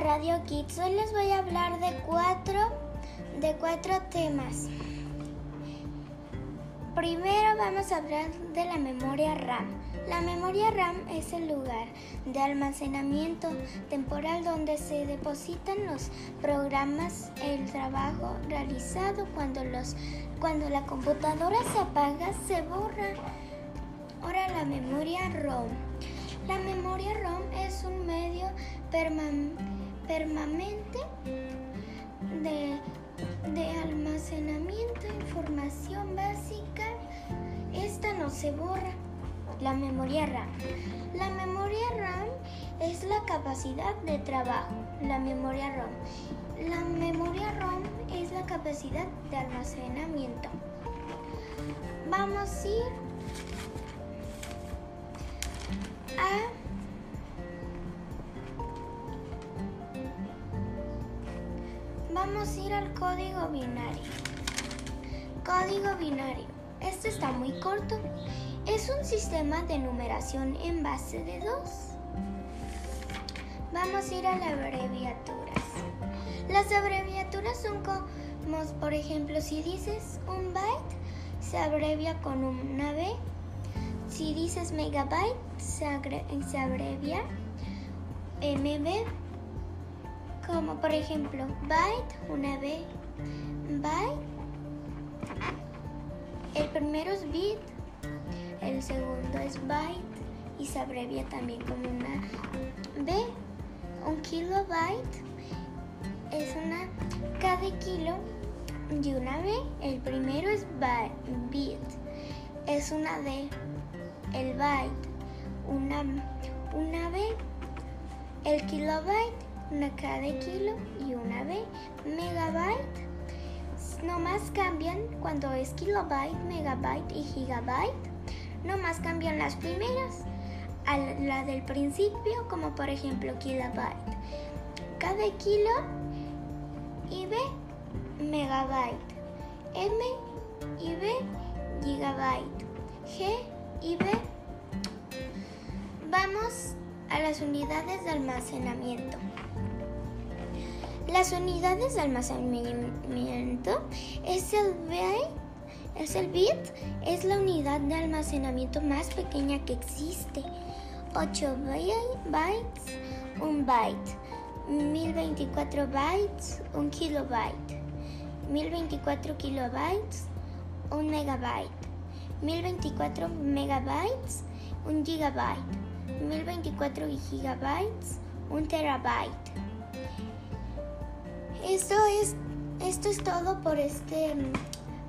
Radio Kids. Hoy les voy a hablar de cuatro, de cuatro temas. Primero vamos a hablar de la memoria RAM. La memoria RAM es el lugar de almacenamiento temporal donde se depositan los programas, el trabajo realizado cuando, los, cuando la computadora se apaga, se borra. Ahora la memoria ROM. La memoria ROM es un medio permanente de, de almacenamiento de información básica. Esta no se borra. La memoria RAM. La memoria RAM es la capacidad de trabajo. La memoria ROM. La memoria ROM es la capacidad de almacenamiento. Vamos a ir a Vamos a ir al código binario. Código binario. Este está muy corto. Es un sistema de numeración en base de dos. Vamos a ir a las abreviaturas. Las abreviaturas son como, por ejemplo, si dices un byte, se abrevia con una B. Si dices megabyte, se, se abrevia MB como por ejemplo byte, una B, byte. El primero es bit, el segundo es byte y se abrevia también como una B. Un kilobyte es una K de kilo y una B. El primero es bit, es una D. El byte, una, una B. El kilobyte una K de kilo y una B. Megabyte no más cambian cuando es kilobyte, megabyte y gigabyte. No más cambian las primeras a la del principio, como por ejemplo kilobyte. De kilo y B megabyte. M y B gigabyte. G y B. Vamos a las unidades de almacenamiento. Las unidades de almacenamiento es el byte, es el bit, es la unidad de almacenamiento más pequeña que existe. 8 bytes, un byte. 1024 bytes, un kilobyte. 1024 kilobytes, un megabyte. 1024 megabytes, un gigabyte. 1024 gigabytes, un terabyte. Esto es, esto es todo por este,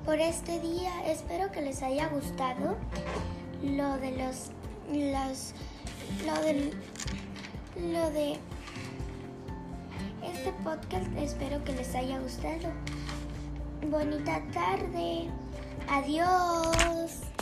por este día. Espero que les haya gustado lo de los, los, lo de, lo de este podcast. Espero que les haya gustado. Bonita tarde. Adiós.